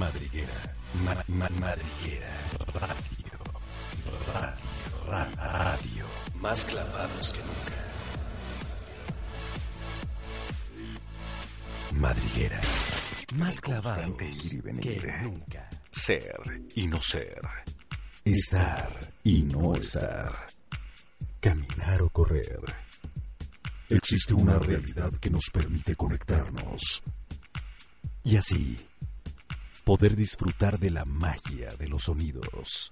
Madriguera. Ma- ma- madriguera. Radio. Radio. Radio. Más clavados que nunca. Madriguera. Más clavados que nunca. Ser y no ser. Estar y no estar. Caminar o correr. Existe una realidad que nos permite conectarnos. Y así, poder disfrutar de la magia de los sonidos.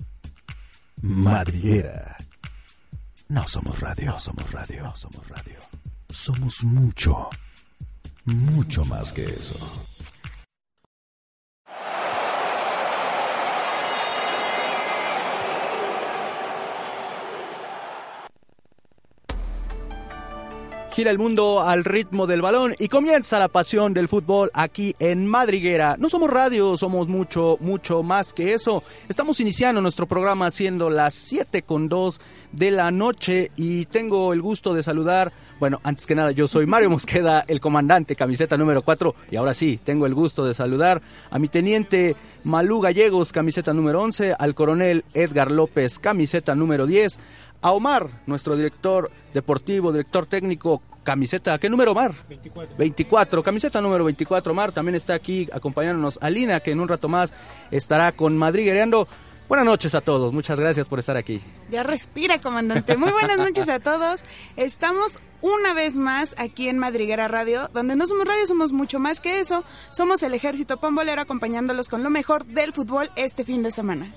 Madriguera. No somos radio, no somos radio, no somos radio. Somos mucho, mucho más que eso. Gira el mundo al ritmo del balón y comienza la pasión del fútbol aquí en Madriguera. No somos radio, somos mucho, mucho más que eso. Estamos iniciando nuestro programa siendo las 7 con 2 de la noche y tengo el gusto de saludar. Bueno, antes que nada, yo soy Mario Mosqueda, el comandante, camiseta número 4. Y ahora sí, tengo el gusto de saludar a mi teniente Malú Gallegos, camiseta número 11, al coronel Edgar López, camiseta número 10, a Omar, nuestro director deportivo, director técnico, camiseta, ¿qué número Omar? 24. 24, camiseta número 24, Omar, también está aquí acompañándonos Alina, que en un rato más estará con Madrid guerreando. Buenas noches a todos, muchas gracias por estar aquí. Ya respira, comandante. Muy buenas noches a todos. Estamos una vez más aquí en Madriguera Radio, donde no somos radio, somos mucho más que eso. Somos el ejército pambolero acompañándolos con lo mejor del fútbol este fin de semana.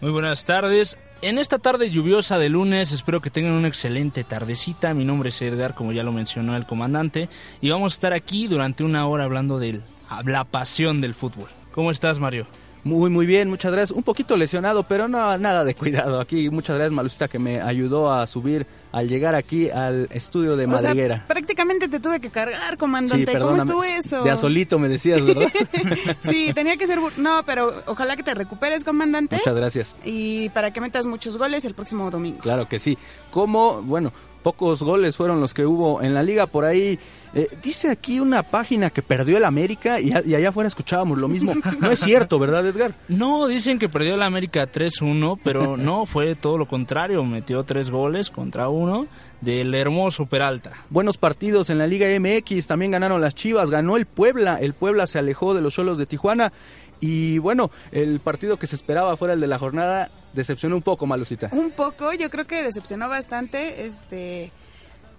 Muy buenas tardes. En esta tarde lluviosa de lunes, espero que tengan una excelente tardecita. Mi nombre es Edgar, como ya lo mencionó el comandante, y vamos a estar aquí durante una hora hablando de la pasión del fútbol. ¿Cómo estás, Mario? Muy, muy bien, muchas gracias. Un poquito lesionado, pero no, nada de cuidado. Aquí, muchas gracias, Malucita, que me ayudó a subir al llegar aquí al estudio de O sea, Madriguera. prácticamente te tuve que cargar, comandante. Sí, ¿Cómo estuvo eso? De a solito me decías, ¿verdad? sí, tenía que ser... No, pero ojalá que te recuperes, comandante. Muchas gracias. Y para que metas muchos goles el próximo domingo. Claro que sí. Como, bueno, pocos goles fueron los que hubo en la liga por ahí. Eh, dice aquí una página que perdió el América y, a- y allá afuera escuchábamos lo mismo. No es cierto, ¿verdad, Edgar? No, dicen que perdió la América 3-1, pero no, fue todo lo contrario. Metió tres goles contra uno del hermoso Peralta. Buenos partidos en la Liga MX, también ganaron las Chivas, ganó el Puebla, el Puebla se alejó de los Cholos de Tijuana y bueno, el partido que se esperaba fuera el de la jornada decepcionó un poco, Malucita. Un poco, yo creo que decepcionó bastante. Este,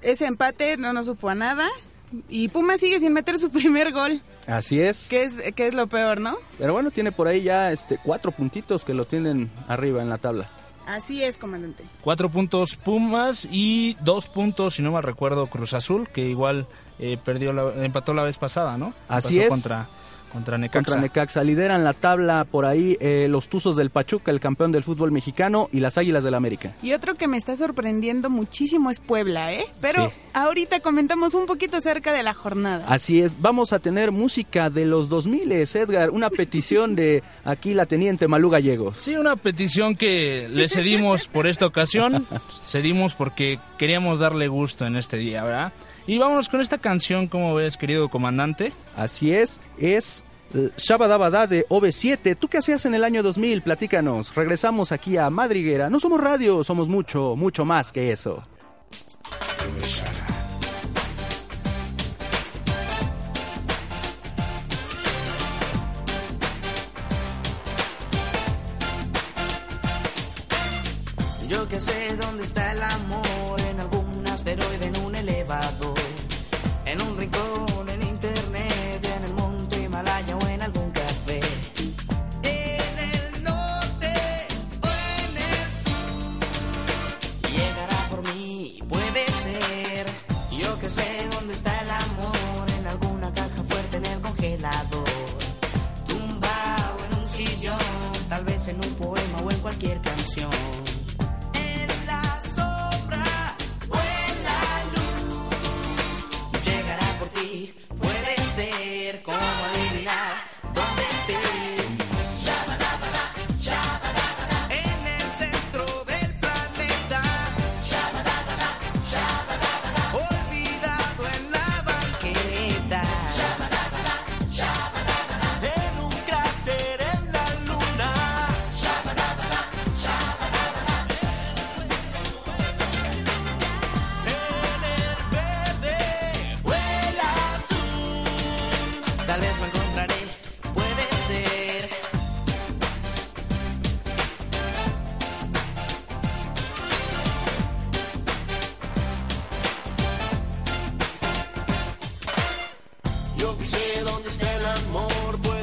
ese empate no nos supo a nada. Y Puma sigue sin meter su primer gol, Así es. que es, que es lo peor, ¿no? Pero bueno, tiene por ahí ya este cuatro puntitos que lo tienen arriba en la tabla. Así es, comandante. Cuatro puntos Pumas y dos puntos, si no mal recuerdo, Cruz Azul, que igual eh, perdió la- empató la vez pasada, ¿no? Así Pasó es. Contra, contra Necaxa. Contra Necaxa lideran la tabla por ahí eh, los Tuzos del Pachuca, el campeón del fútbol mexicano, y las Águilas del América. Y otro que me está sorprendiendo muchísimo es Puebla, ¿eh? Pero Sí. ahorita comentamos un poquito acerca de la jornada. Así es, vamos a tener música de los 2000, Edgar, una petición de aquí la teniente Malú Gallegos. Sí, una petición que le cedimos por esta ocasión. Cedimos porque queríamos darle gusto en este día, ¿verdad? Y vámonos con esta canción, como ves, querido comandante? Así es, es eh, Shabadabada de OV7. ¿Tú qué hacías en el año 2000? Platícanos. Regresamos aquí a Madriguera. No somos radio, somos mucho, mucho más que eso.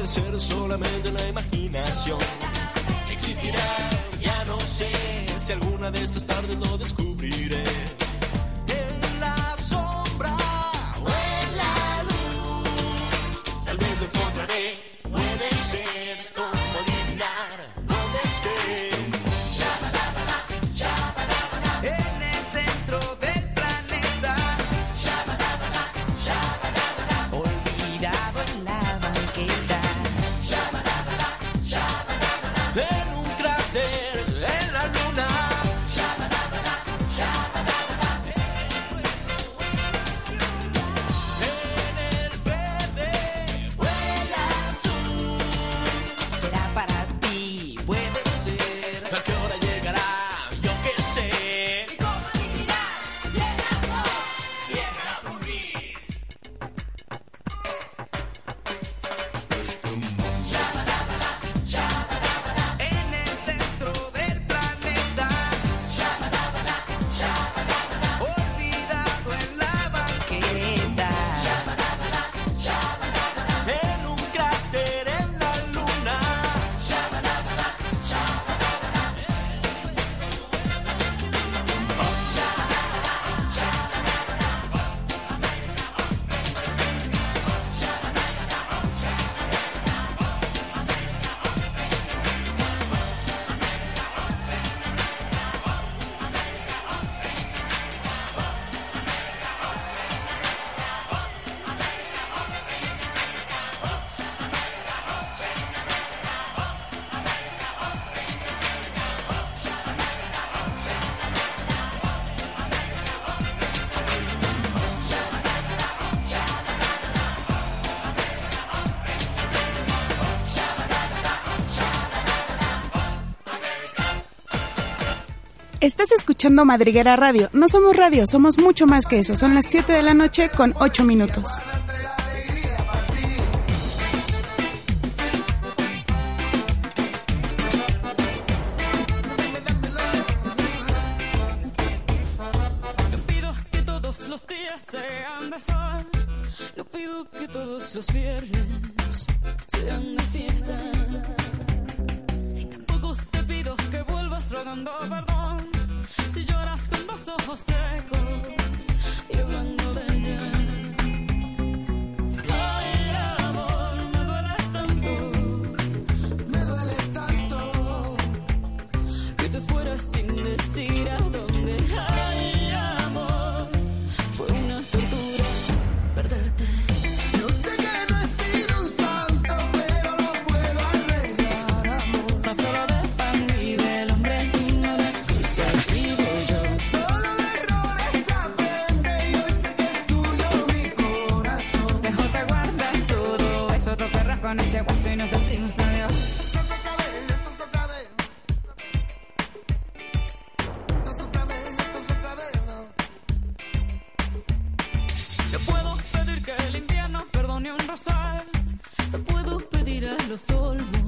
ser solamente una imaginación. Existirá, ya no sé si alguna de estas tardes lo descubriré. Estás escuchando Madriguera Radio. No somos radio, somos mucho más que eso. Son las 7 de la noche con 8 minutos. lo sol.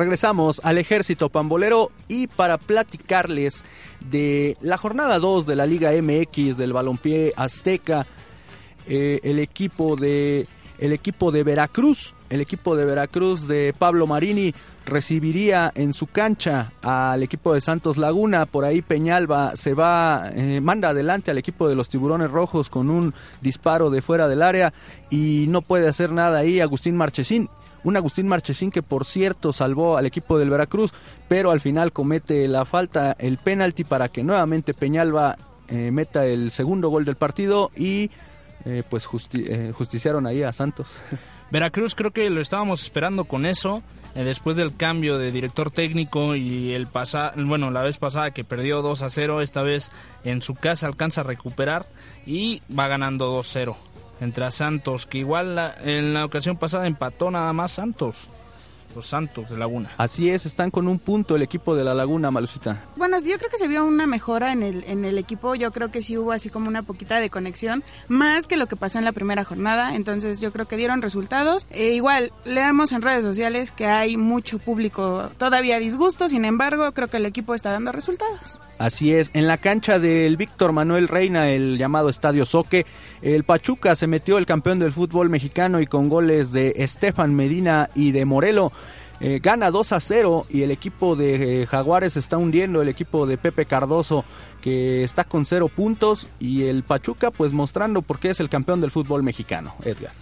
Regresamos al ejército pambolero y para platicarles de la jornada 2 de la Liga MX del balompié azteca, eh, el equipo de el equipo de Veracruz, el equipo de Veracruz de Pablo Marini recibiría en su cancha al equipo de Santos Laguna. Por ahí Peñalba se va, eh, manda adelante al equipo de los Tiburones Rojos con un disparo de fuera del área y no puede hacer nada ahí Agustín Marchesín. Un Agustín Marchesín que por cierto salvó al equipo del Veracruz, pero al final comete la falta, el penalti para que nuevamente Peñalba eh, meta el segundo gol del partido y eh, pues justi- justiciaron ahí a Santos. Veracruz creo que lo estábamos esperando con eso. eh, después del cambio de director técnico y el pasa bueno, la vez pasada que perdió 2 a 0, esta vez en su casa alcanza a recuperar y va ganando 2-0 entre a Santos, que igual la- en la ocasión pasada empató nada más Santos. Los Santos de Laguna. Así es, están con un punto el equipo de la Laguna, Malucita. Bueno, yo creo que se vio una mejora en el, en el equipo. Yo creo que sí hubo así como una poquita de conexión, más que lo que pasó en la primera jornada. Entonces yo creo que dieron resultados. E igual, leamos en redes sociales que hay mucho público todavía disgusto. Sin embargo, creo que el equipo está dando resultados. Así es, en la cancha del Víctor Manuel Reina, el llamado Estadio Soque, el Pachuca se metió el campeón del fútbol mexicano y con goles de Estefan Medina y de Morelo. Eh, gana 2 a 0 y el equipo de eh, Jaguares está hundiendo, el equipo de Pepe Cardoso que está con 0 puntos y el Pachuca pues mostrando por qué es el campeón del fútbol mexicano, Edgar.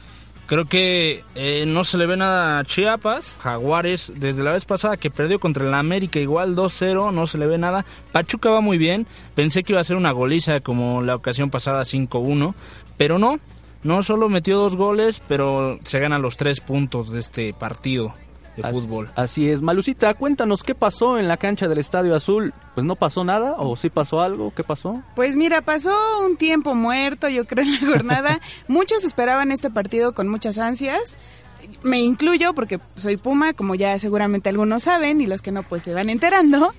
Creo que eh, no se le ve nada a Chiapas. Jaguares, desde la vez pasada que perdió contra el América, igual 2-0, no se le ve nada. Pachuca va muy bien. Pensé que iba a ser una goliza como la ocasión pasada 5-1, pero no. No solo metió dos goles, pero se ganan los tres puntos de este partido de As- fútbol. Así es, Malucita, cuéntanos qué pasó en la cancha del Estadio Azul. Pues no pasó nada o sí pasó algo, ¿qué pasó? Pues mira, pasó un tiempo muerto, yo creo, en la jornada. Muchos esperaban este partido con muchas ansias. Me incluyo porque soy Puma, como ya seguramente algunos saben, y los que no, pues se van enterando.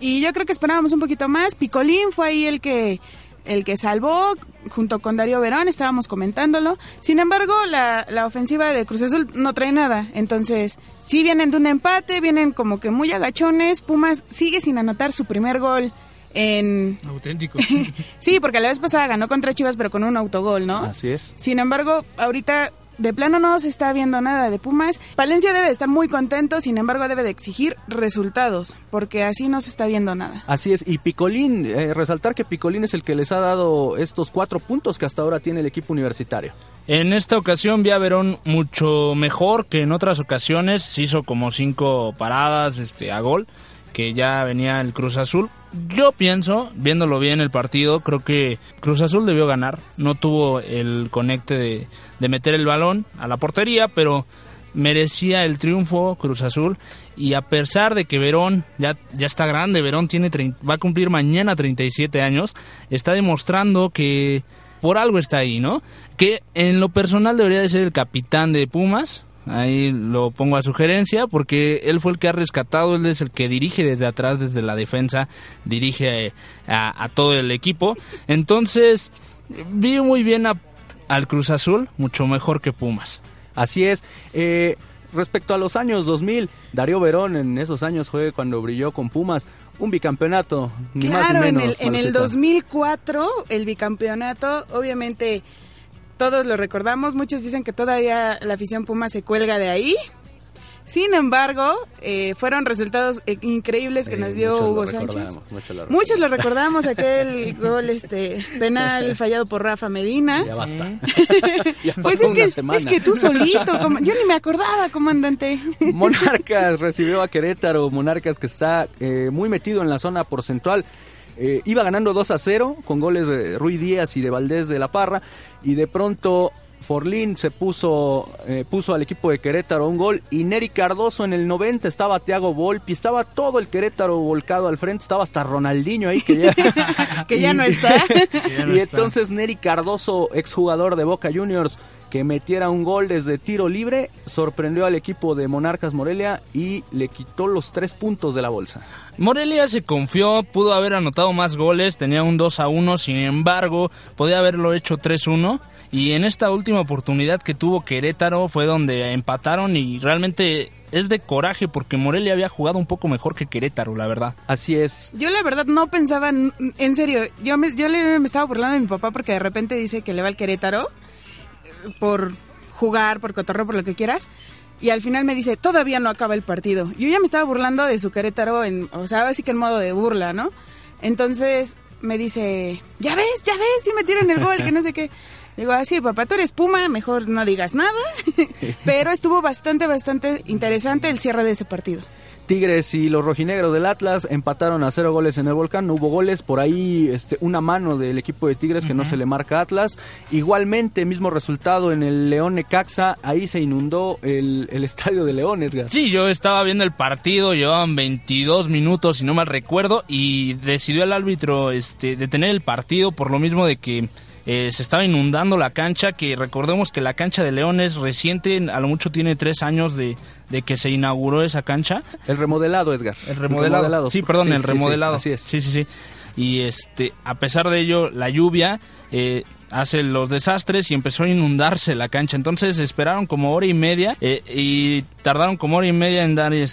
Y yo creo que esperábamos un poquito más. Picolín fue ahí el que el que salvó junto con Darío Verón, estábamos comentándolo. Sin embargo, la, la ofensiva de Cruz Azul no trae nada. Entonces, sí vienen de un empate, vienen como que muy agachones. Pumas sigue sin anotar su primer gol en, Auténtico. Sí, porque la vez pasada ganó contra Chivas, pero con un autogol, ¿no? Así es. Sin embargo, ahorita de plano no se está viendo nada de Pumas. Palencia debe estar muy contento, sin embargo debe de exigir resultados, porque así no se está viendo nada. Así es, y Picolín, eh, resaltar que Picolín es el que les ha dado estos cuatro puntos que hasta ahora tiene el equipo universitario. En esta ocasión vi a Verón mucho mejor que en otras ocasiones. Se hizo como cinco paradas este, a gol, que ya venía el Cruz Azul. Yo pienso, viéndolo bien el partido, creo que Cruz Azul debió ganar. No tuvo el conecte de, meter el balón a la portería, pero merecía el triunfo Cruz Azul. Y a pesar de que Verón ya, está grande, Verón tiene va a cumplir mañana 37 años, está demostrando que por algo está ahí, ¿no? Que en lo personal debería de ser el capitán de Pumas. Ahí lo pongo a sugerencia porque él fue el que ha rescatado, él es el que dirige desde atrás, desde la defensa, dirige eh, a, a todo el equipo. Entonces, vi muy bien a- al Cruz Azul, mucho mejor que Pumas. Así es. Eh, respecto a los años 2000, Darío Verón en esos años fue cuando brilló con Pumas. Un bicampeonato, ni más Claro, ni en el, en el Marucita. 2004, el bicampeonato, obviamente todos lo recordamos, muchos dicen que todavía la afición Puma se cuelga de ahí. Sin embargo, eh, fueron resultados eh, increíbles que Eh, nos dio muchos lo Hugo Sánchez. muchos lo Muchos lo recordamos, aquel gol este penal fallado por Rafa Medina. Ya basta. Ya Pues es que, es tú solito, como- yo ni me acordaba, comandante. Monarcas recibió a Querétaro, Monarcas que está eh, muy metido en la zona porcentual. Eh, iba ganando 2 a 0 con goles de Rui Díaz y de Valdés de la Parra y de pronto Forlín se puso eh, puso al equipo de Querétaro un gol y Neri Cardoso en el 90 estaba Thiago Volpi, estaba todo el Querétaro volcado al frente, estaba hasta Ronaldinho ahí que ya, Que ya y- no está. ya no y está. entonces Neri Cardoso, exjugador de Boca Juniors, que metiera un gol desde tiro libre, sorprendió al equipo de Monarcas Morelia y le quitó los tres puntos de la bolsa. Morelia se confió, pudo haber anotado más goles, tenía un 2 a 1, sin embargo, podía haberlo hecho 3-1. Y en esta última oportunidad que tuvo Querétaro fue donde empataron y realmente es de coraje porque Morelia había jugado un poco mejor que Querétaro, la verdad. Así es. Yo la verdad no pensaba, en, en serio, yo, me, yo le, me estaba burlando de mi papá porque de repente dice que le va al Querétaro por jugar, por cotorreo, por lo que quieras. Y al final me dice, todavía no acaba el partido. Yo ya me estaba burlando de su Querétaro, en, o sea, así que en modo de burla, ¿no? Entonces me dice, ya ves, ya ves, si metieron el gol, que no sé qué. Digo, así, papá, tú eres Puma, mejor no digas nada. Pero estuvo bastante, bastante interesante el cierre de ese partido. Tigres y los rojinegros del Atlas empataron a cero goles en el volcán, no hubo goles, por ahí este, una mano del equipo de Tigres que no se le marca a Atlas. Igualmente, mismo resultado en el León Necaxa, ahí se inundó el, el estadio de León, Edgar. Sí, yo estaba viendo el partido, llevaban 22 minutos, si no mal recuerdo, y decidió el árbitro este, detener el partido por lo mismo de que eh, se estaba inundando la cancha, que recordemos que la cancha de León es reciente, a lo mucho tiene tres años de, de que se inauguró esa cancha. El remodelado, Edgar. El remodelado. Sí, perdón, Sí, el remodelado. sí, así es. Sí, sí, sí. Y este, a pesar de ello, la lluvia eh, hace los desastres y empezó a inundarse la cancha. Entonces esperaron como hora y media eh, y tardaron como hora y media en dar eh,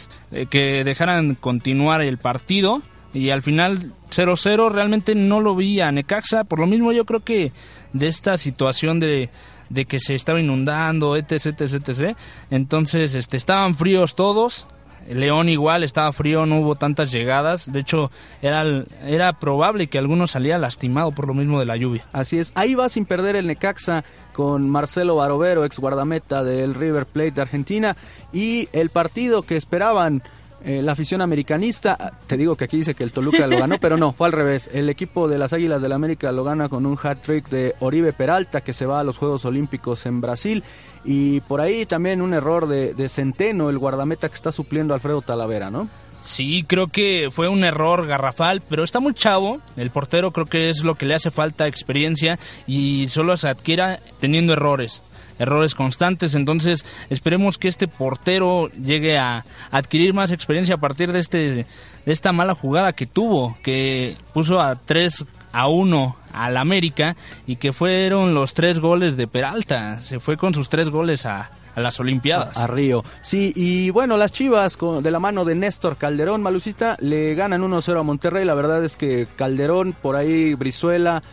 que dejaran continuar el partido. Y al final 0-0 realmente no lo vi a Necaxa. Por lo mismo yo creo que de esta situación de, de que se estaba inundando, etc, etc, etc. Entonces este, estaban fríos todos. León igual estaba frío, no hubo tantas llegadas. De hecho, era, era probable que alguno salía lastimado por lo mismo de la lluvia. Así es, ahí va sin perder el Necaxa con Marcelo Barovero, ex guardameta del River Plate de Argentina, y el partido que esperaban eh, la afición americanista, te digo que aquí dice que el Toluca lo ganó, pero no, fue al revés. El equipo de las Águilas del América lo gana con un hat-trick de Oribe Peralta, que se va a los Juegos Olímpicos en Brasil, y por ahí también un error de, Centeno, el guardameta que está supliendo Alfredo Talavera, ¿no? Sí, creo que fue un error garrafal, pero está muy chavo. El portero creo que es lo que le hace falta experiencia y solo se adquiera teniendo errores. Errores constantes, entonces esperemos que este portero llegue a adquirir más experiencia a partir de este de esta mala jugada que tuvo, que puso a 3 a 1 al América y que fueron los tres goles de Peralta. Se fue con sus tres goles a, las Olimpiadas. A, a Río. Sí, y bueno, las Chivas con, de la mano de Néstor Calderón, Malucita, le ganan 1-0 a Monterrey. La verdad es que Calderón, por ahí Brizuela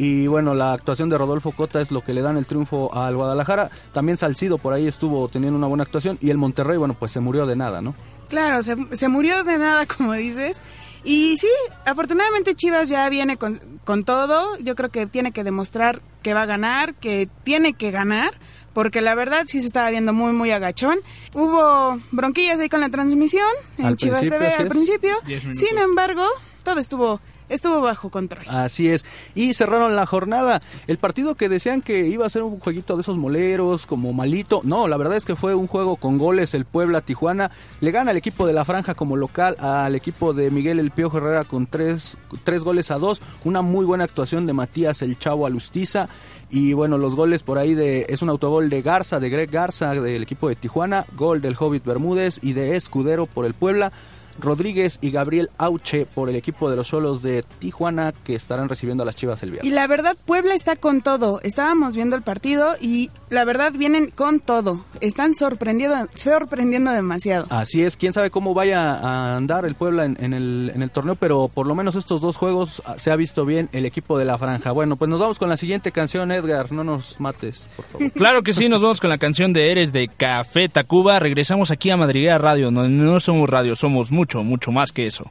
y bueno, la actuación de Rodolfo Cota es lo que le dan el triunfo al Guadalajara. También Salcido por ahí estuvo teniendo una buena actuación y el Monterrey, bueno, pues se murió de nada, ¿no? Claro, se, se murió de nada, como dices. Y sí, afortunadamente Chivas ya viene con, con todo. Yo creo que tiene que demostrar que va a ganar, que tiene que ganar, porque la verdad sí se estaba viendo muy, muy agachón. Hubo bronquillas ahí con la transmisión en Al Chivas TV al principio. Sin embargo, todo estuvo, estuvo bajo control. Así es. Y cerraron la jornada. El partido que decían que iba a ser un jueguito de esos moleros, como malito. No, la verdad es que fue un juego con goles. El Puebla Tijuana le gana al equipo de la Franja como local al equipo de Miguel El Piojo Herrera con tres, tres goles a dos. Una muy buena actuación de Matías El Chavo Alustiza. Y bueno, los goles por ahí de es un autogol de Garza, de Greg Garza del equipo de Tijuana, gol del Hobbit Bermúdez y de Escudero por el Puebla. Rodríguez y Gabriel Auche por el equipo de los solos de Tijuana que estarán recibiendo a las Chivas el Y viernes. la verdad, Puebla está con todo. Estábamos viendo el partido y la verdad vienen con todo. Están sorprendiendo, sorprendiendo demasiado. Así es, quién sabe cómo vaya a andar el Puebla en, en el, en el torneo, pero por lo menos estos dos juegos ah, se ha visto bien el equipo de la franja. Bueno, pues nos vamos con la siguiente canción, Edgar, no nos mates, por favor. Claro que sí, nos vamos con la canción de Eres de Café Tacuba. Regresamos aquí a Madriguera Radio, donde no somos radio, somos mucho, mucho más que eso.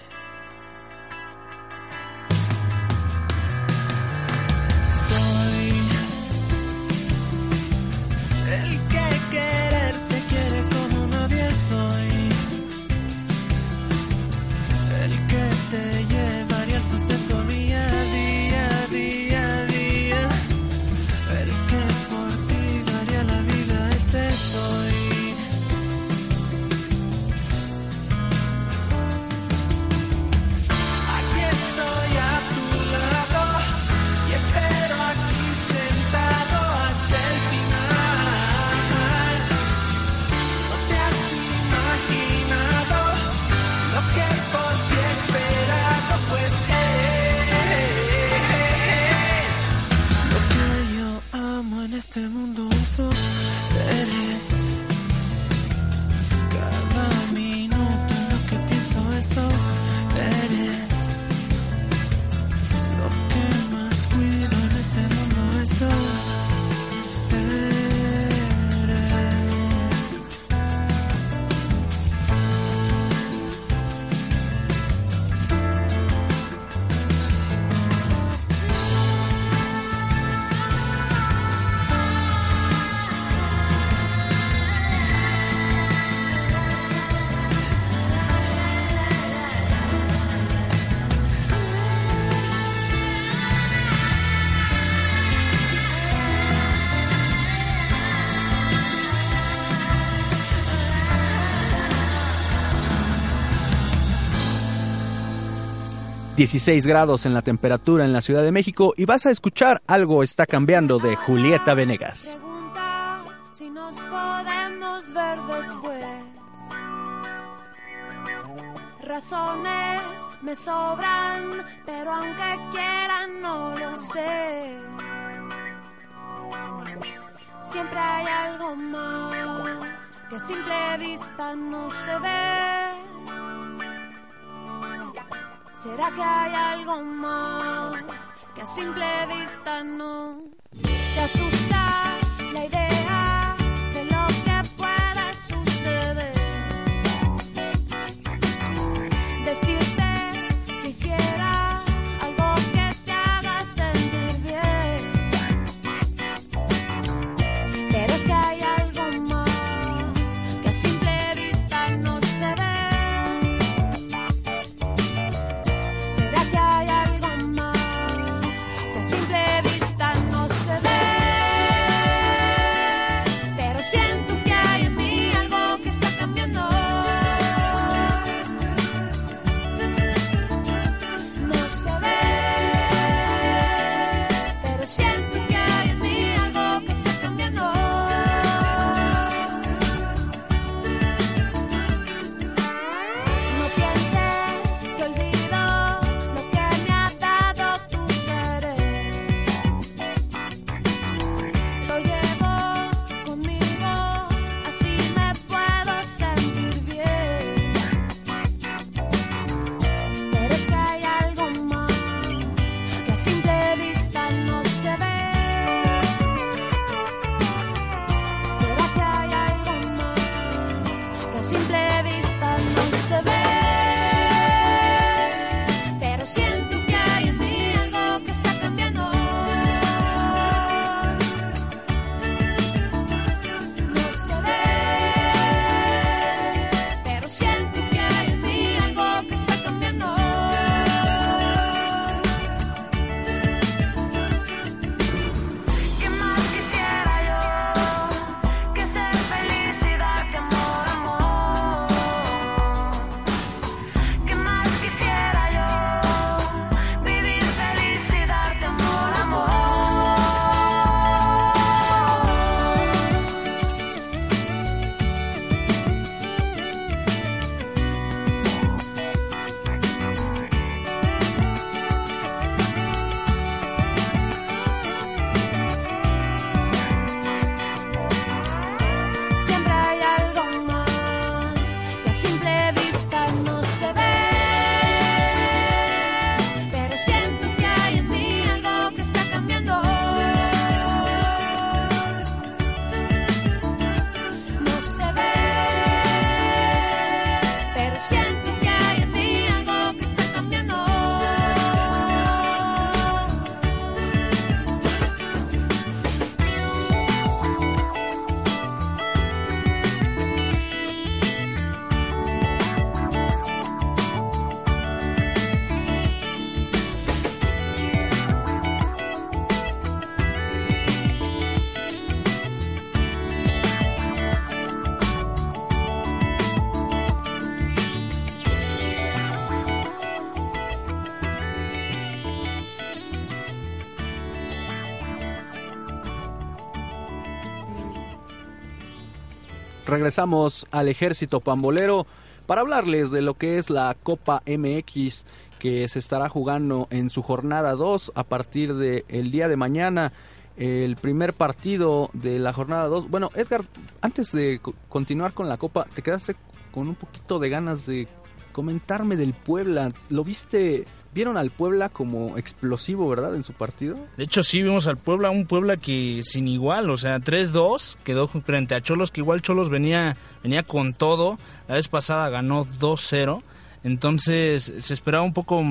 16 grados en la temperatura en la Ciudad de México y vas a escuchar Algo está cambiando de Julieta Venegas. Preguntas si nos podemos ver después. Razones me sobran, pero aunque quieran no lo sé. Siempre hay algo más que a simple vista no se ve. ¿Será que hay algo más que a simple vista no te asusta regresamos al ejército pambolero para hablarles de lo que es la Copa MX que se estará jugando en su jornada 2 a partir del el día de mañana. El primer partido de la jornada 2. Bueno, Edgar, antes de co- continuar con la Copa, te quedaste con un poquito de ganas de comentarme del Puebla. ¿Lo viste? ¿Vieron al Puebla como explosivo, verdad, en su partido? De hecho, sí vimos al Puebla, un Puebla que sin igual, o sea, 3-2, quedó frente a Cholos, que igual Cholos venía, venía con todo. La vez pasada ganó 2-0, entonces se esperaba un poco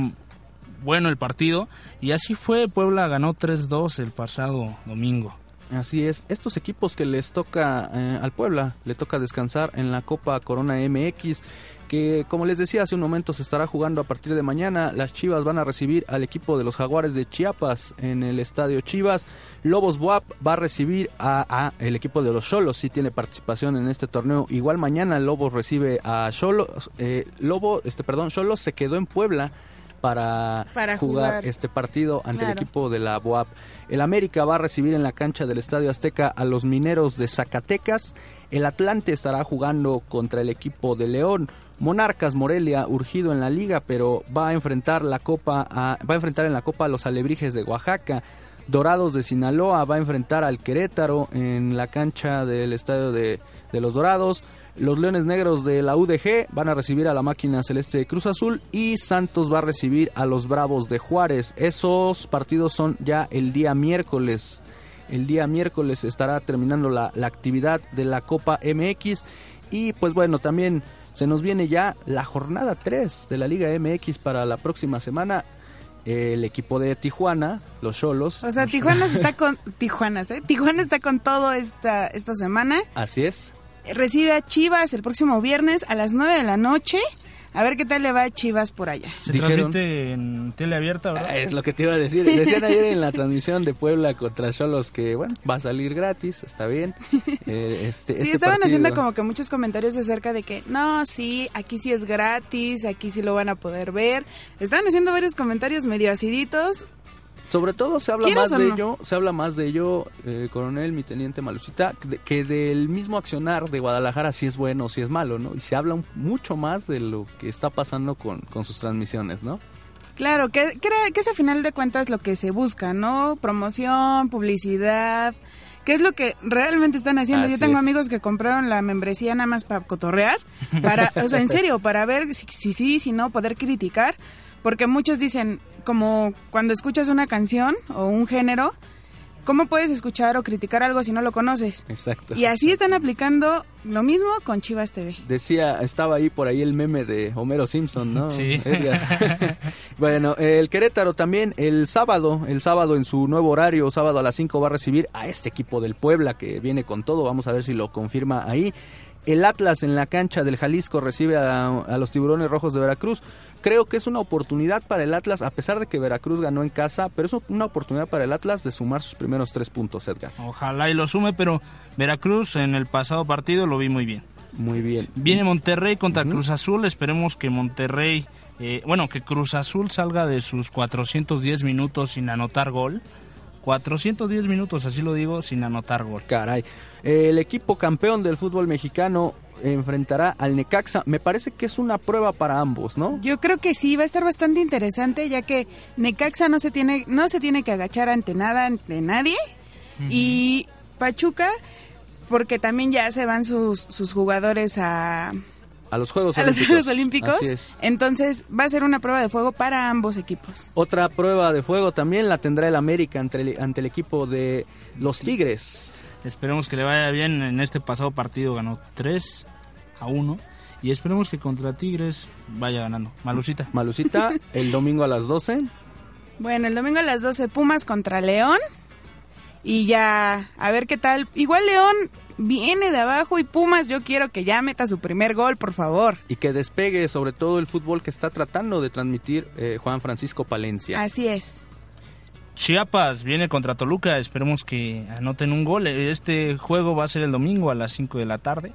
bueno el partido. Y así fue, Puebla ganó 3-2 el pasado domingo. Así es, estos equipos que les toca eh, al Puebla, le toca descansar en la Copa Corona MX, que como les decía hace un momento se estará jugando a partir de mañana. Las Chivas van a recibir al equipo de los Jaguares de Chiapas en el Estadio Chivas. Lobos Buap va a recibir a, a el equipo de los Cholos, sí tiene participación en este torneo. Igual mañana Lobos recibe a Cholos, eh, Lobo, este perdón, Cholos se quedó en Puebla para, Para jugar, jugar. este partido ante el equipo de la BOAP. El América va a recibir en la cancha del Estadio Azteca a los mineros de Zacatecas. El Atlante estará jugando contra el equipo de León. Monarcas Morelia urgido en la liga, pero va a enfrentar la Copa va a enfrentar en la Copa a los Alebrijes de Oaxaca. Dorados de Sinaloa va a enfrentar al Querétaro en la cancha del Estadio de, de los Dorados. Los Leones Negros de la UDG van a recibir a la máquina celeste de Cruz Azul y Santos va a recibir a los Bravos de Juárez. Esos partidos son ya el día miércoles. El día miércoles estará terminando la, la actividad de la Copa MX y pues bueno, también se nos viene ya la jornada 3 de la Liga MX para la próxima semana. El equipo de Tijuana, los Cholos. O sea, Tijuana está con Tijuana, ¿eh? Tijuana está con todo esta esta semana. Así es. Recibe a Chivas el próximo viernes a las 9 de la noche. A ver qué tal le va a Chivas por allá. Se Dijeron- transmite en tele abierta, ¿verdad? Ah, Es lo que te iba a decir. Decían ayer en la transmisión de Puebla contra Cholos que, bueno, va a salir gratis, está bien. Eh, este, Sí, este estaban partido- haciendo como que muchos comentarios acerca de que no, sí, aquí sí es gratis, aquí sí lo van a poder ver. Estaban haciendo varios comentarios medio aciditos. Sobre todo se habla ¿Quieres más de no? ello, se habla más de ello, eh, coronel, mi teniente Malucita, que del mismo accionar de Guadalajara si es bueno o si es malo, ¿no? Y se habla un- mucho más de lo que está pasando con, con sus transmisiones, ¿no? Claro, que, que, que es a final de cuentas lo que se busca, ¿no? Promoción, publicidad, que es lo que realmente están haciendo. Así Yo tengo es. amigos que compraron la membresía nada más para cotorrear, para, o sea, en serio, para ver si si sí, si no, poder criticar, porque muchos dicen, como cuando escuchas una canción o un género, ¿cómo puedes escuchar o criticar algo si no lo conoces? Exacto. Y así están aplicando lo mismo con Chivas TV. Decía, estaba ahí por ahí el meme de Homero Simpson, ¿no? Sí. Bueno, el Querétaro también el sábado, el sábado en su nuevo horario, sábado a las 5 va a recibir a este equipo del Puebla que viene con todo, vamos a ver si lo confirma ahí. El Atlas en la cancha del Jalisco recibe a, a los Tiburones Rojos de Veracruz. Creo que es una oportunidad para el Atlas, a pesar de que Veracruz ganó en casa, pero es una oportunidad para el Atlas de sumar sus primeros tres puntos, Edgar. Ojalá y lo sume, pero Veracruz en el pasado partido lo vi muy bien. Muy bien. Viene Monterrey contra Cruz Azul. Esperemos que Monterrey, eh, bueno, que Cruz Azul salga de sus 410 minutos sin anotar gol. 410 minutos, así lo digo, sin anotar gol. Caray. El equipo campeón del fútbol mexicano enfrentará al Necaxa. Me parece que es una prueba para ambos, ¿no? Yo creo que sí va a estar bastante interesante ya que Necaxa no se tiene no se tiene que agachar ante nada ante nadie y Pachuca porque también ya se van sus, sus jugadores a, A los Juegos a los Olímpicos. Juegos Olímpicos. Así es. Entonces va a ser una prueba de fuego para ambos equipos. Otra prueba de fuego también la tendrá el América ante el, ante el equipo de los Tigres. Esperemos que le vaya bien. En este pasado partido ganó 3 a 1. Y esperemos que contra Tigres vaya ganando. Malucita. Malucita, el domingo a las 12. Bueno, el domingo a las 12 Pumas contra León. Y ya, a ver qué tal. Igual León viene de abajo y Pumas yo quiero que ya meta su primer gol, por favor. Y que despegue sobre todo el fútbol que está tratando de transmitir eh, Juan Francisco Palencia. Así es. Chiapas viene contra Toluca. Esperemos que anoten un gol. Este juego va a ser el domingo a las 5 de la tarde.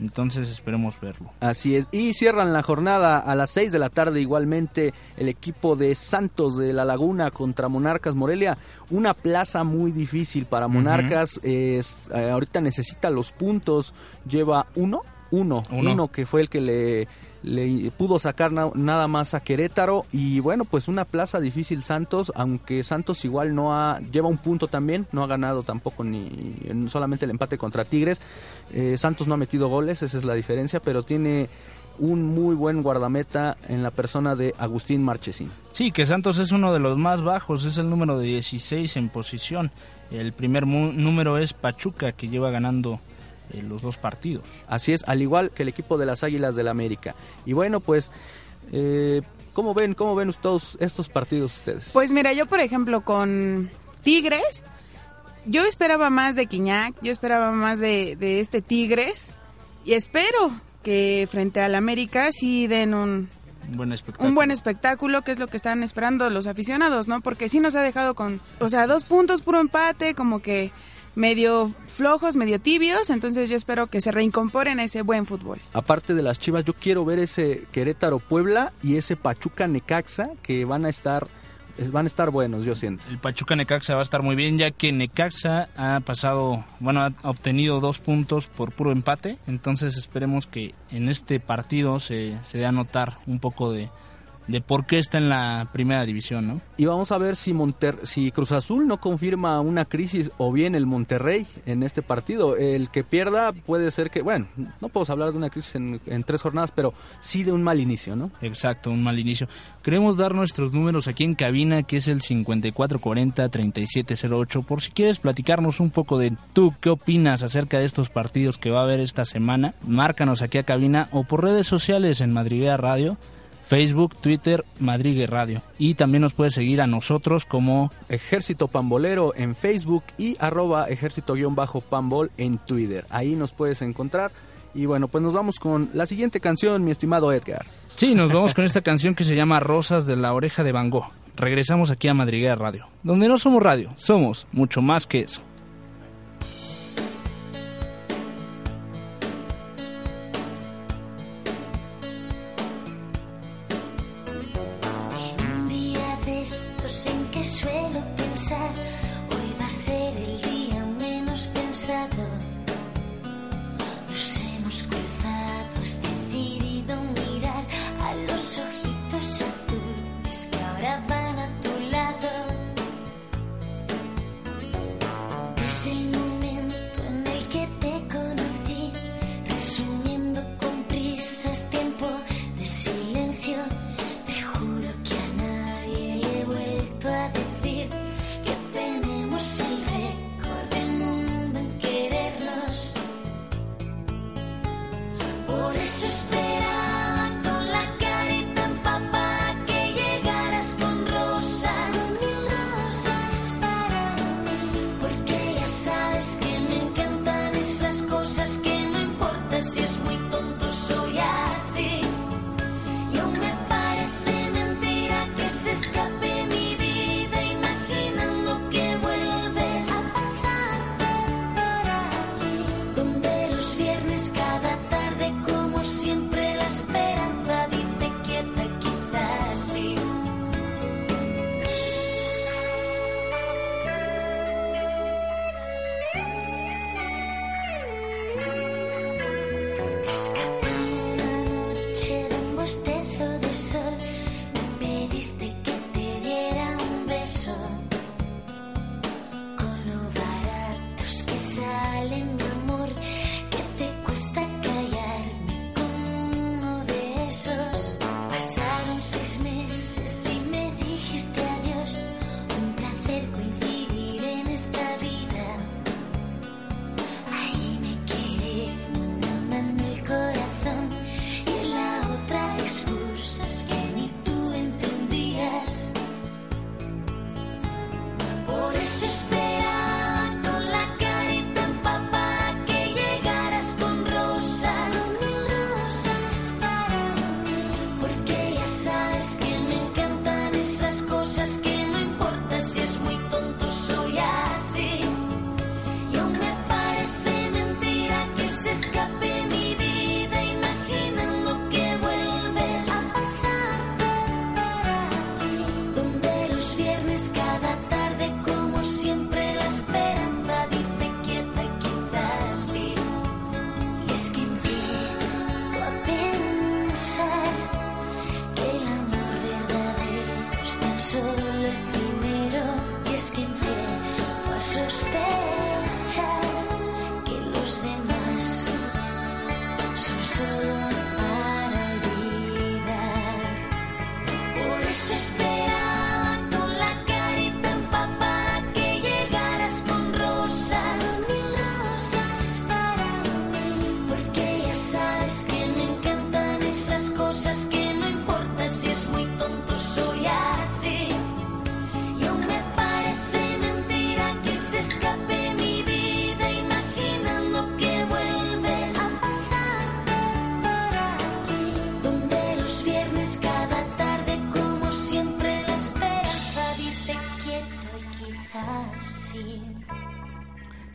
Entonces esperemos verlo. Así es. Y cierran la jornada a las 6 de la tarde igualmente el equipo de Santos de la Laguna contra Monarcas Morelia. Una plaza muy difícil para Monarcas. es, eh, ahorita necesita los puntos. Lleva uno, uno, Uno. uno que fue el que le, le pudo sacar na- nada más a Querétaro. Y bueno, pues una plaza difícil Santos, aunque Santos igual no ha, lleva un punto también, no ha ganado tampoco ni en- solamente el empate contra Tigres. Eh, Santos no ha metido goles, esa es la diferencia, pero tiene un muy buen guardameta en la persona de Agustín Marchesín. Sí, que Santos es uno de los más bajos, es el número de 16 en posición. El primer número es Pachuca, que lleva ganando eh, los dos partidos. Así es, al igual que el equipo de las Águilas del América. Y bueno, pues, eh, ¿cómo ven, cómo ven todos estos partidos ustedes? Pues mira, yo por ejemplo con Tigres, yo esperaba más de Quiñac, yo esperaba más de, de este Tigres y espero que frente al América sí den un, Un buen espectáculo. un buen espectáculo, que es lo que están esperando los aficionados, ¿no? Porque sí nos ha dejado con, o sea, dos puntos, puro empate, como que medio flojos, medio tibios, entonces yo espero que se reincorporen a ese buen fútbol. Aparte de las Chivas, yo quiero ver ese Querétaro Puebla y ese Pachuca Necaxa que van a estar es- van a estar buenos, yo siento. El Pachuca Necaxa va a estar muy bien, ya que Necaxa ha pasado, bueno, ha obtenido dos puntos por puro empate. Entonces esperemos que en este partido se, se dé a notar un poco de, de por qué está en la primera división, ¿no? Y vamos a ver si Monter si Cruz Azul no confirma una crisis o bien el Monterrey en este partido. El que pierda puede ser que, bueno, no podemos hablar de una crisis en, en tres jornadas, pero sí de un mal inicio, ¿no? Exacto, un mal inicio. Queremos dar nuestros números aquí en cabina, que es el 5440-3708, por si quieres platicarnos un poco de tú, qué opinas acerca de estos partidos que va a haber esta semana. Márcanos aquí a cabina o por redes sociales en Madriguera Radio, Facebook, Twitter, Madrigue Radio. Y también nos puedes seguir a nosotros como Ejército Pambolero en Facebook y arroba ejército-pambol en Twitter. Ahí nos puedes encontrar. Y bueno, pues nos vamos con la siguiente canción, mi estimado Edgar. Sí, nos vamos con esta canción que se llama Rosas de la Oreja de Van Gogh. Regresamos aquí a Madriguera Radio, donde no somos radio, somos mucho más que eso. Me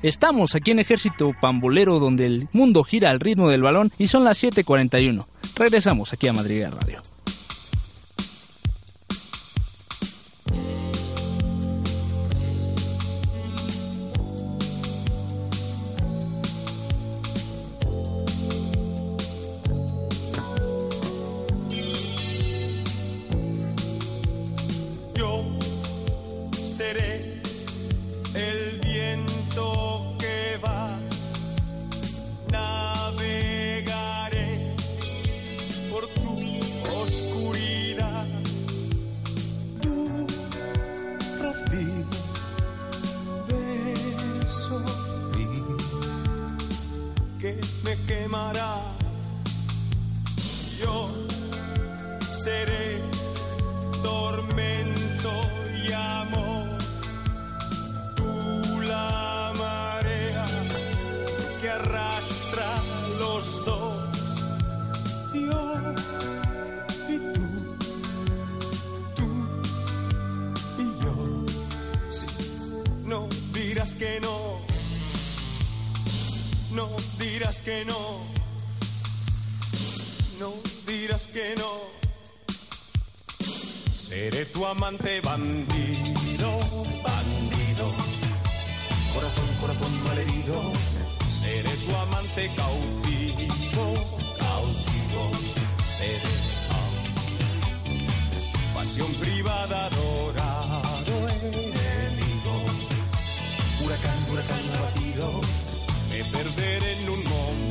Estamos aquí en Ejército Pambolero donde el mundo gira al ritmo del balón y son las 7:41. Regresamos aquí a Madrid Radio. Me perderé en un momento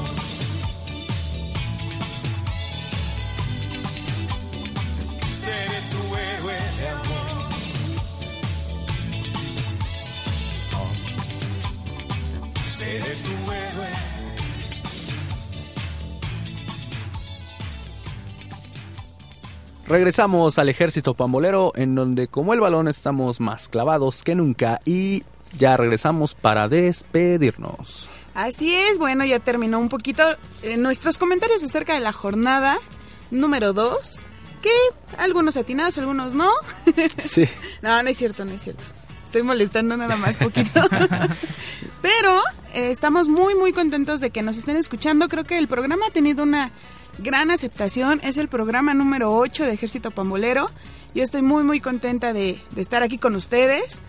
Regresamos al ejército pambolero en donde como el balón estamos más clavados que nunca y ya regresamos para despedirnos. Así es, bueno, ya terminó un poquito eh, nuestros comentarios acerca de la jornada número 2, que algunos atinados, algunos no. Sí. no, no es cierto, no es cierto. Estoy molestando nada más poquito. Pero eh, estamos muy, muy contentos de que nos estén escuchando. Creo que el programa ha tenido una gran aceptación. Es el programa número 8 de Ejército Pambolero. Yo estoy muy, muy contenta de, estar aquí con ustedes.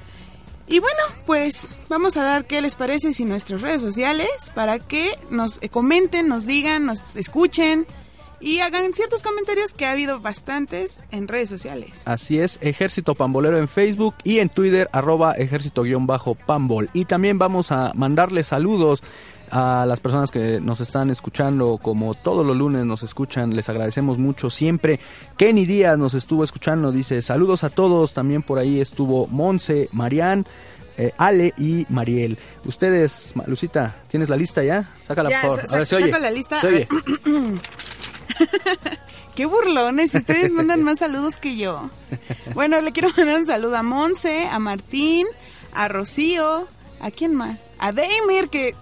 Y bueno, pues vamos a dar qué les parece si nuestras redes sociales para que nos eh, comenten, nos digan, nos escuchen y hagan ciertos comentarios que ha habido bastantes en redes sociales. Así es, Ejército Pambolero en Facebook y en Twitter, arroba ejército-pambol. Y también vamos a mandarle saludos a las personas que nos están escuchando, como todos los lunes nos escuchan, les agradecemos mucho siempre. Kenny Díaz nos estuvo escuchando, dice saludos a todos, también por ahí estuvo Monse, Marian, eh, Ale y Mariel. Ustedes, Lucita, ¿tienes la lista ya? Sácala Ya, por favor. Sa- saco la lista. Se oye. Qué burlones, ustedes mandan más saludos que yo. Bueno, le quiero mandar un saludo a Monse, a Martín, a Rocío, ¿a quién más? A Deimir, que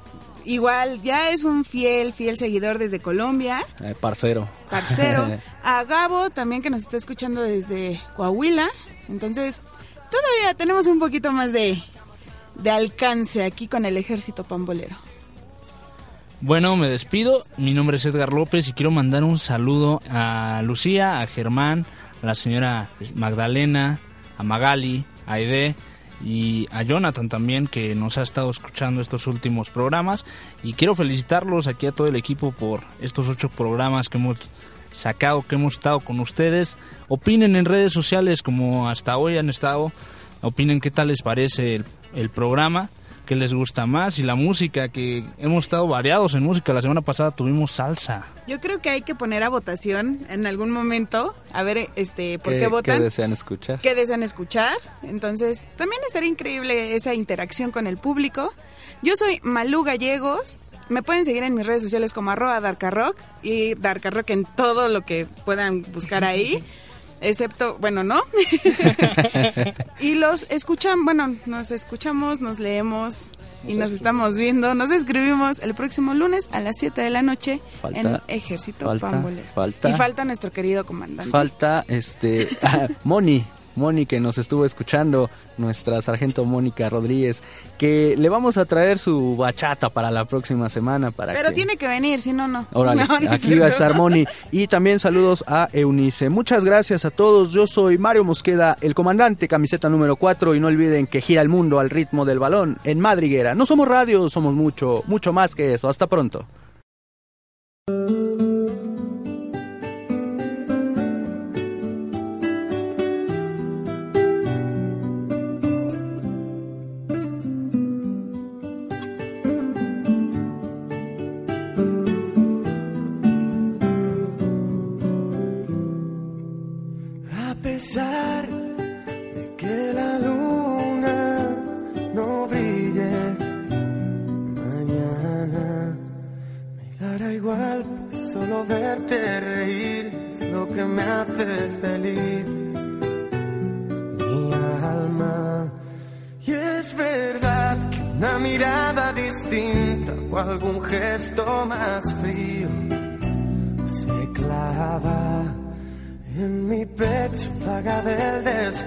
igual ya es un fiel, fiel seguidor desde Colombia, Eh, parcero. parcero. A Gabo, también que nos está escuchando desde Coahuila. Entonces, todavía tenemos un poquito más de, de alcance aquí con el ejército pambolero. Bueno, me despido. Mi nombre es Edgar López y quiero mandar un saludo a Lucía, a Germán, a la señora Magdalena, a Magali, a Aide y a Jonathan también que nos ha estado escuchando estos últimos programas y quiero felicitarlos aquí a todo el equipo por estos ocho programas que hemos sacado, que hemos estado con ustedes. Opinen en redes sociales como hasta hoy han estado. Opinen qué tal les parece el, programa qué les gusta más y la música que hemos estado variados en música. La semana pasada tuvimos salsa. Yo creo que hay que poner a votación en algún momento, a ver este por qué, ¿Qué, votan, qué desean escuchar? qué desean escuchar. Entonces, también estaría increíble esa interacción con el público. Yo soy Malú Gallegos. Me pueden seguir en mis redes sociales como arroba Darkarrock y Darkarrock en todo lo que puedan buscar ahí. Excepto, bueno, ¿no? y los escuchan, bueno, nos escuchamos, nos leemos y nos estamos viendo. Nos escribimos el próximo lunes a las 7 de la noche Falta- en Ejército falta- Pambolero. falta- y falta nuestro querido comandante. Falta este ah, Moni, Moni que nos estuvo escuchando, nuestra sargento Mónica Rodríguez, que le vamos a traer su bachata para la próxima semana para Pero que tiene que venir, si no, no. Órale, No, no es aquí va a estar Moni. Y también saludos a Eunice. Muchas gracias a todos. Yo soy Mario Mosqueda, el comandante, camiseta número 4. Y no olviden que gira el mundo al ritmo del balón en Madriguera. No somos radio, somos mucho, mucho más que eso. Hasta pronto.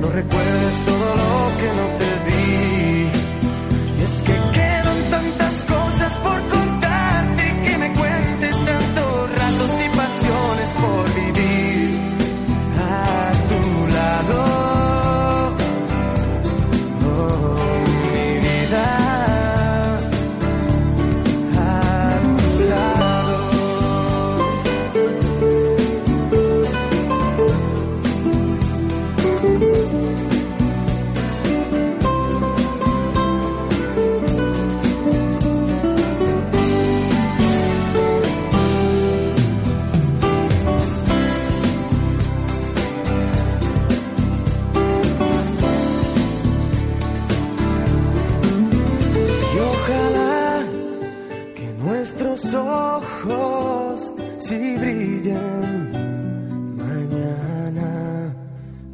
No recuerdes todo lo que no te si brillan mañana.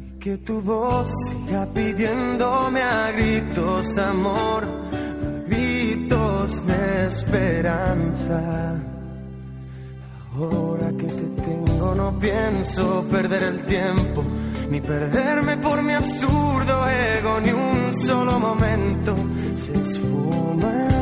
Y que tu voz siga pidiéndome a gritos amor, gritos de esperanza. Ahora que te tengo no pienso perder el tiempo, ni perderme por mi absurdo ego, ni un solo momento se esfuma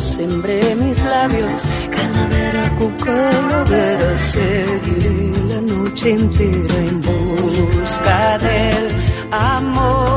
sembré mis labios, calavera con calavera, seguiré la noche entera en busca del amor.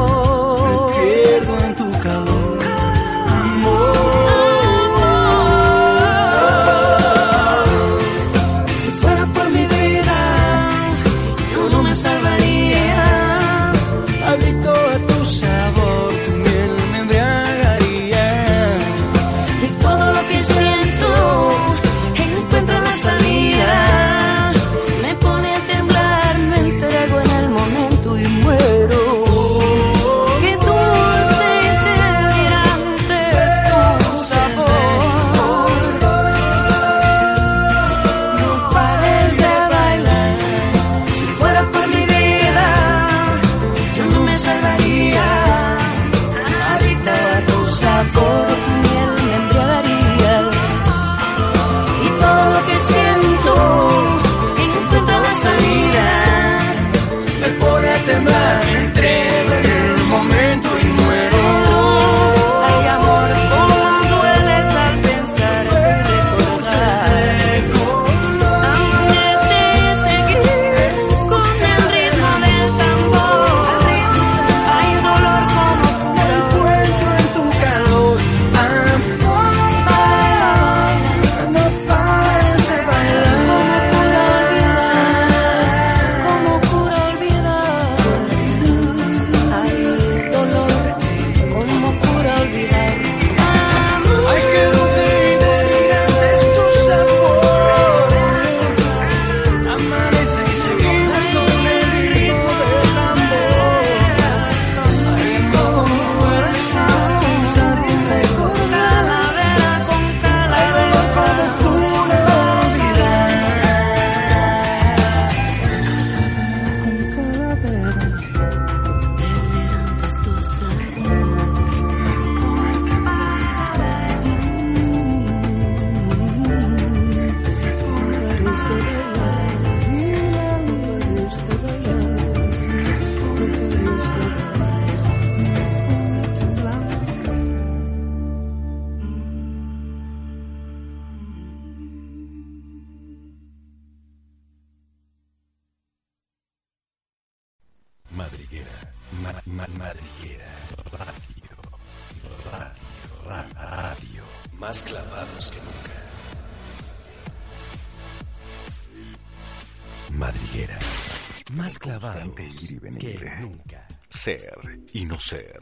Ser y no ser.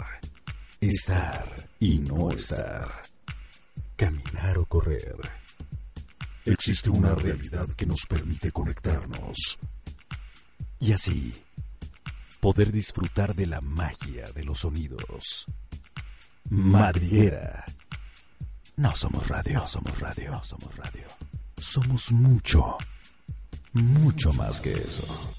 Estar y no estar. Caminar o correr. Existe una realidad que nos permite conectarnos. Y así poder disfrutar de la magia de los sonidos. Madriguera. No somos radio, somos radio, somos radio. Somos mucho, mucho más que eso.